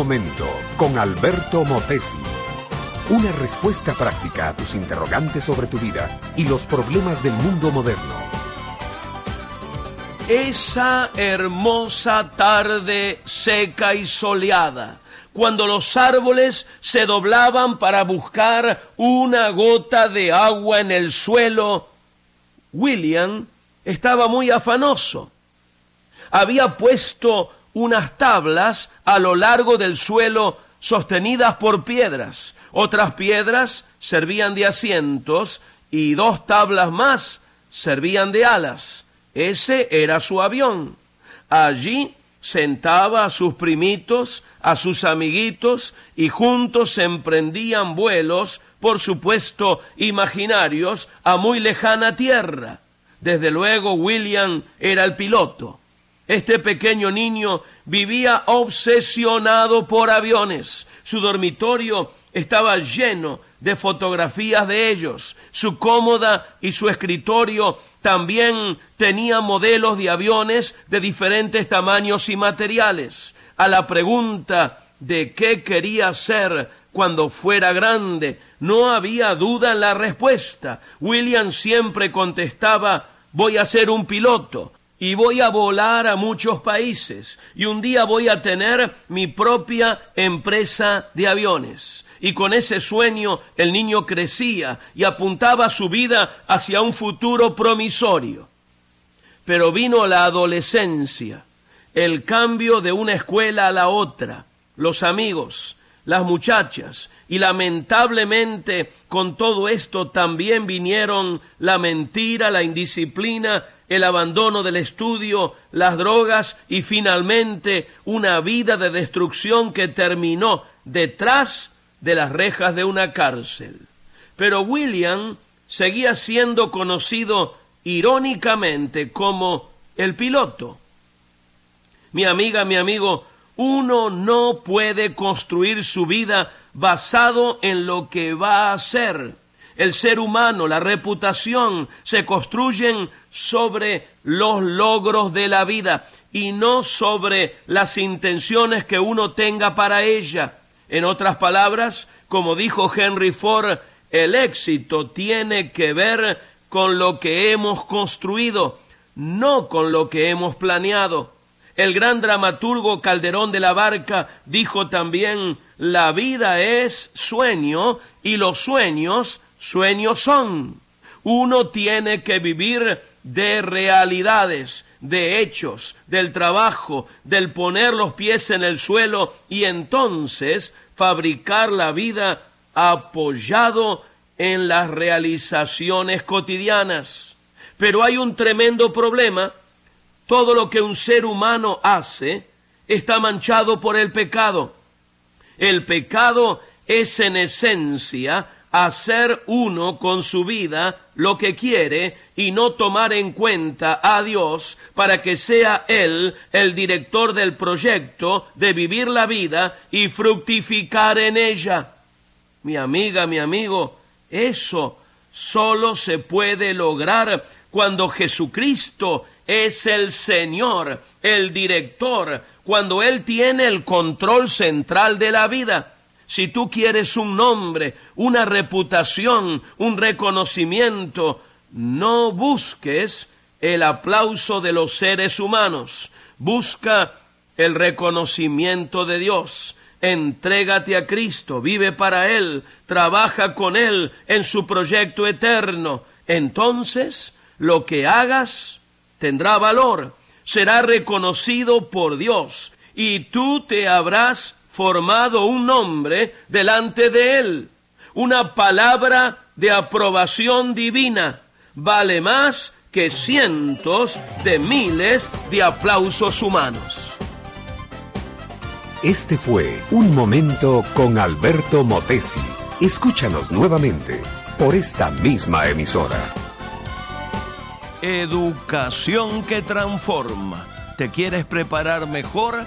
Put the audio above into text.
momento con Alberto Motesi. Una respuesta práctica a tus interrogantes sobre tu vida y los problemas del mundo moderno. Esa hermosa tarde seca y soleada, cuando los árboles se doblaban para buscar una gota de agua en el suelo, William estaba muy afanoso. Había puesto unas tablas a lo largo del suelo sostenidas por piedras. Otras piedras servían de asientos y dos tablas más servían de alas. Ese era su avión. Allí sentaba a sus primitos, a sus amiguitos, y juntos emprendían vuelos, por supuesto imaginarios, a muy lejana tierra. Desde luego William era el piloto. Este pequeño niño vivía obsesionado por aviones. Su dormitorio estaba lleno de fotografías de ellos. Su cómoda y su escritorio también tenía modelos de aviones de diferentes tamaños y materiales. A la pregunta de qué quería ser cuando fuera grande, no había duda en la respuesta. William siempre contestaba voy a ser un piloto y voy a volar a muchos países y un día voy a tener mi propia empresa de aviones. Y con ese sueño el niño crecía y apuntaba su vida hacia un futuro promisorio. Pero vino la adolescencia, el cambio de una escuela a la otra, los amigos, las muchachas, y lamentablemente con todo esto también vinieron la mentira, la indisciplina el abandono del estudio, las drogas y finalmente una vida de destrucción que terminó detrás de las rejas de una cárcel. Pero William seguía siendo conocido irónicamente como el piloto. Mi amiga, mi amigo, uno no puede construir su vida basado en lo que va a hacer el ser humano, la reputación, se construyen sobre los logros de la vida y no sobre las intenciones que uno tenga para ella. En otras palabras, como dijo Henry Ford, el éxito tiene que ver con lo que hemos construido, no con lo que hemos planeado. El gran dramaturgo Calderón de la Barca dijo también, la vida es sueño y los sueños sueños son. Uno tiene que vivir de realidades, de hechos, del trabajo, del poner los pies en el suelo y entonces fabricar la vida apoyado en las realizaciones cotidianas. Pero hay un tremendo problema. Todo lo que un ser humano hace está manchado por el pecado. El pecado es en esencia hacer uno con su vida lo que quiere y no tomar en cuenta a Dios para que sea Él el director del proyecto de vivir la vida y fructificar en ella. Mi amiga, mi amigo, eso solo se puede lograr cuando Jesucristo es el Señor, el director, cuando Él tiene el control central de la vida si tú quieres un nombre, una reputación, un reconocimiento, no busques el aplauso de los seres humanos, busca el reconocimiento de Dios. Entrégate a Cristo, vive para Él, trabaja con Él en su proyecto eterno. Entonces, lo que hagas tendrá valor, será reconocido por Dios y tú te habrás formado un nombre delante de él. Una palabra de aprobación divina vale más que cientos de miles de aplausos humanos. Este fue Un Momento con Alberto Motesi. Escúchanos nuevamente por esta misma emisora. Educación que transforma. ¿Te quieres preparar mejor?